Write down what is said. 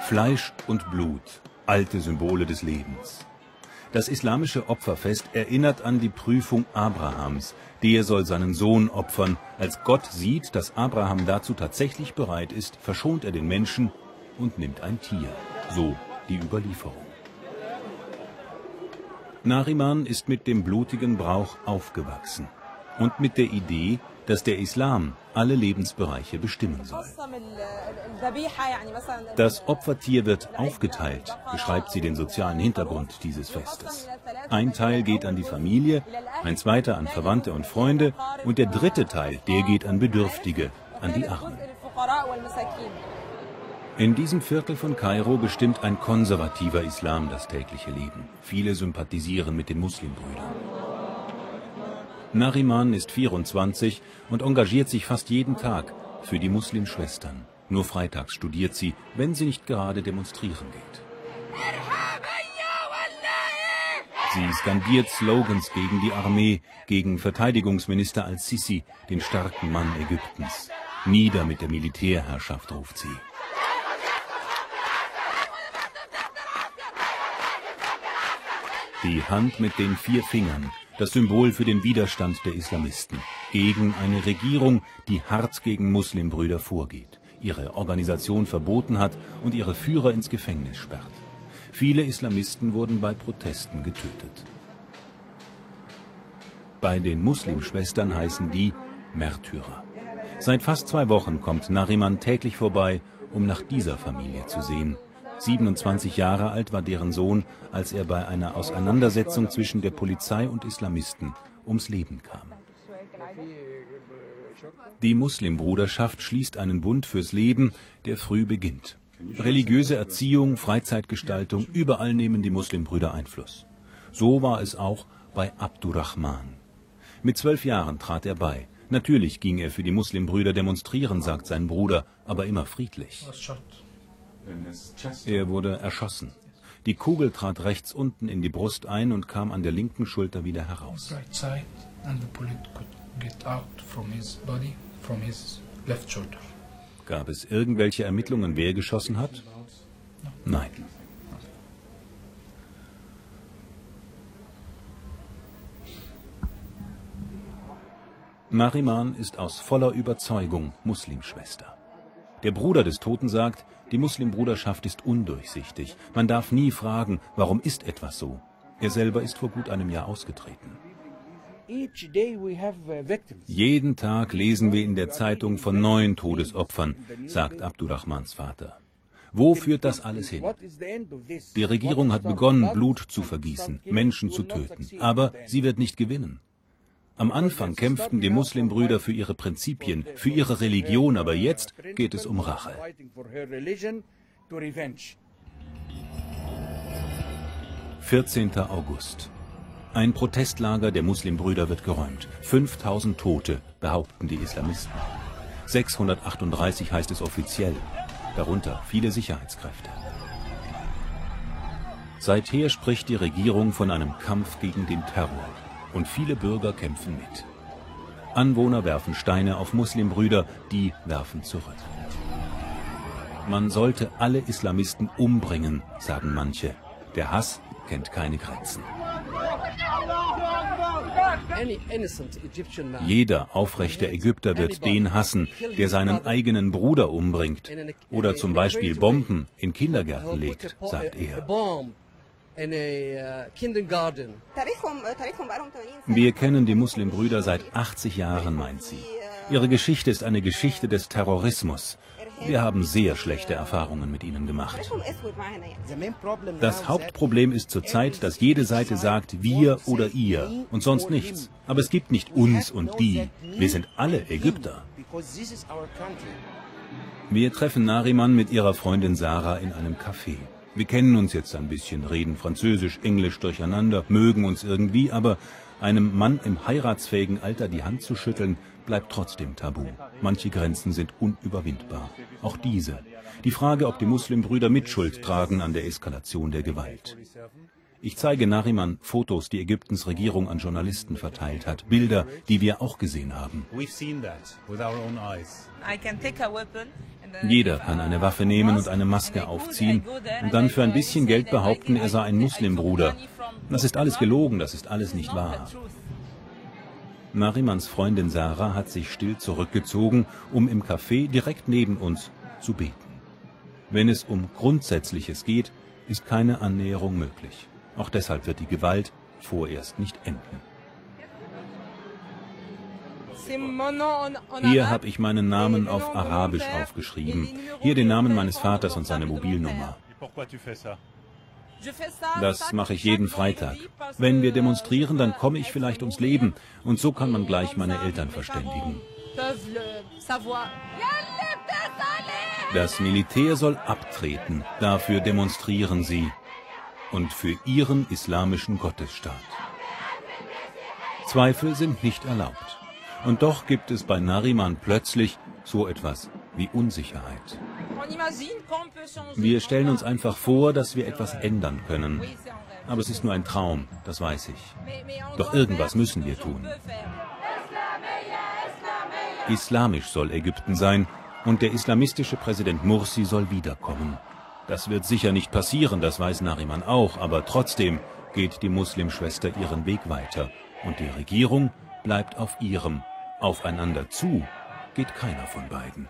Fleisch und Blut, alte Symbole des Lebens. Das islamische Opferfest erinnert an die Prüfung Abrahams. Der soll seinen Sohn opfern. Als Gott sieht, dass Abraham dazu tatsächlich bereit ist, verschont er den Menschen und nimmt ein Tier. So die Überlieferung. Nariman ist mit dem blutigen Brauch aufgewachsen und mit der Idee, dass der Islam alle Lebensbereiche bestimmen soll. Das Opfertier wird aufgeteilt, beschreibt sie den sozialen Hintergrund dieses Festes. Ein Teil geht an die Familie, ein zweiter an Verwandte und Freunde und der dritte Teil, der geht an Bedürftige, an die Armen. In diesem Viertel von Kairo bestimmt ein konservativer Islam das tägliche Leben. Viele sympathisieren mit den Muslimbrüdern. Nariman ist 24 und engagiert sich fast jeden Tag für die Muslimschwestern. Nur freitags studiert sie, wenn sie nicht gerade demonstrieren geht. Sie skandiert Slogans gegen die Armee, gegen Verteidigungsminister al-Sisi, den starken Mann Ägyptens. Nieder mit der Militärherrschaft, ruft sie. Die Hand mit den vier Fingern, das Symbol für den Widerstand der Islamisten gegen eine Regierung, die hart gegen Muslimbrüder vorgeht, ihre Organisation verboten hat und ihre Führer ins Gefängnis sperrt. Viele Islamisten wurden bei Protesten getötet. Bei den Muslimschwestern heißen die Märtyrer. Seit fast zwei Wochen kommt Nariman täglich vorbei, um nach dieser Familie zu sehen. 27 Jahre alt war deren Sohn, als er bei einer Auseinandersetzung zwischen der Polizei und Islamisten ums Leben kam. Die Muslimbruderschaft schließt einen Bund fürs Leben, der früh beginnt. Religiöse Erziehung, Freizeitgestaltung, überall nehmen die Muslimbrüder Einfluss. So war es auch bei Abdurrahman. Mit zwölf Jahren trat er bei. Natürlich ging er für die Muslimbrüder demonstrieren, sagt sein Bruder, aber immer friedlich. Er wurde erschossen. Die Kugel trat rechts unten in die Brust ein und kam an der linken Schulter wieder heraus. Gab es irgendwelche Ermittlungen, wer geschossen hat? Nein. Mariman ist aus voller Überzeugung Muslimschwester. Der Bruder des Toten sagt, die Muslimbruderschaft ist undurchsichtig. Man darf nie fragen, warum ist etwas so. Er selber ist vor gut einem Jahr ausgetreten. Jeden Tag lesen wir in der Zeitung von neuen Todesopfern, sagt Abdurrahmans Vater. Wo führt das alles hin? Die Regierung hat begonnen, Blut zu vergießen, Menschen zu töten, aber sie wird nicht gewinnen. Am Anfang kämpften die Muslimbrüder für ihre Prinzipien, für ihre Religion, aber jetzt geht es um Rache. 14. August. Ein Protestlager der Muslimbrüder wird geräumt. 5000 Tote, behaupten die Islamisten. 638 heißt es offiziell, darunter viele Sicherheitskräfte. Seither spricht die Regierung von einem Kampf gegen den Terror und viele Bürger kämpfen mit. Anwohner werfen Steine auf Muslimbrüder, die werfen zurück. Man sollte alle Islamisten umbringen, sagen manche. Der Hass kennt keine Grenzen. Jeder aufrechte Ägypter wird den hassen, der seinen eigenen Bruder umbringt oder zum Beispiel Bomben in Kindergärten legt, sagt er. Wir kennen die Muslimbrüder seit 80 Jahren, meint sie. Ihre Geschichte ist eine Geschichte des Terrorismus. Wir haben sehr schlechte Erfahrungen mit ihnen gemacht. Das Hauptproblem ist zurzeit, dass jede Seite sagt wir oder ihr und sonst nichts. Aber es gibt nicht uns und die. Wir sind alle Ägypter. Wir treffen Nariman mit ihrer Freundin Sarah in einem Café. Wir kennen uns jetzt ein bisschen, reden Französisch, Englisch durcheinander, mögen uns irgendwie, aber einem Mann im heiratsfähigen Alter die Hand zu schütteln, bleibt trotzdem tabu. Manche Grenzen sind unüberwindbar. Auch diese. Die Frage, ob die Muslimbrüder Mitschuld tragen an der Eskalation der Gewalt. Ich zeige Nariman Fotos, die Ägyptens Regierung an Journalisten verteilt hat. Bilder, die wir auch gesehen haben. Jeder kann eine Waffe nehmen und eine Maske aufziehen und dann für ein bisschen Geld behaupten, er sei ein Muslimbruder. Das ist alles gelogen, das ist alles nicht wahr. Narimans Freundin Sarah hat sich still zurückgezogen, um im Café direkt neben uns zu beten. Wenn es um Grundsätzliches geht, ist keine Annäherung möglich. Auch deshalb wird die Gewalt vorerst nicht enden. Hier habe ich meinen Namen auf Arabisch aufgeschrieben. Hier den Namen meines Vaters und seine Mobilnummer. Das mache ich jeden Freitag. Wenn wir demonstrieren, dann komme ich vielleicht ums Leben. Und so kann man gleich meine Eltern verständigen. Das Militär soll abtreten. Dafür demonstrieren sie. Und für ihren islamischen Gottesstaat. Zweifel sind nicht erlaubt. Und doch gibt es bei Nariman plötzlich so etwas wie Unsicherheit. Wir stellen uns einfach vor, dass wir etwas ändern können. Aber es ist nur ein Traum, das weiß ich. Doch irgendwas müssen wir tun. Islamisch soll Ägypten sein und der islamistische Präsident Mursi soll wiederkommen. Das wird sicher nicht passieren, das weiß Nariman auch, aber trotzdem geht die Muslimschwester ihren Weg weiter und die Regierung bleibt auf ihrem. Aufeinander zu geht keiner von beiden.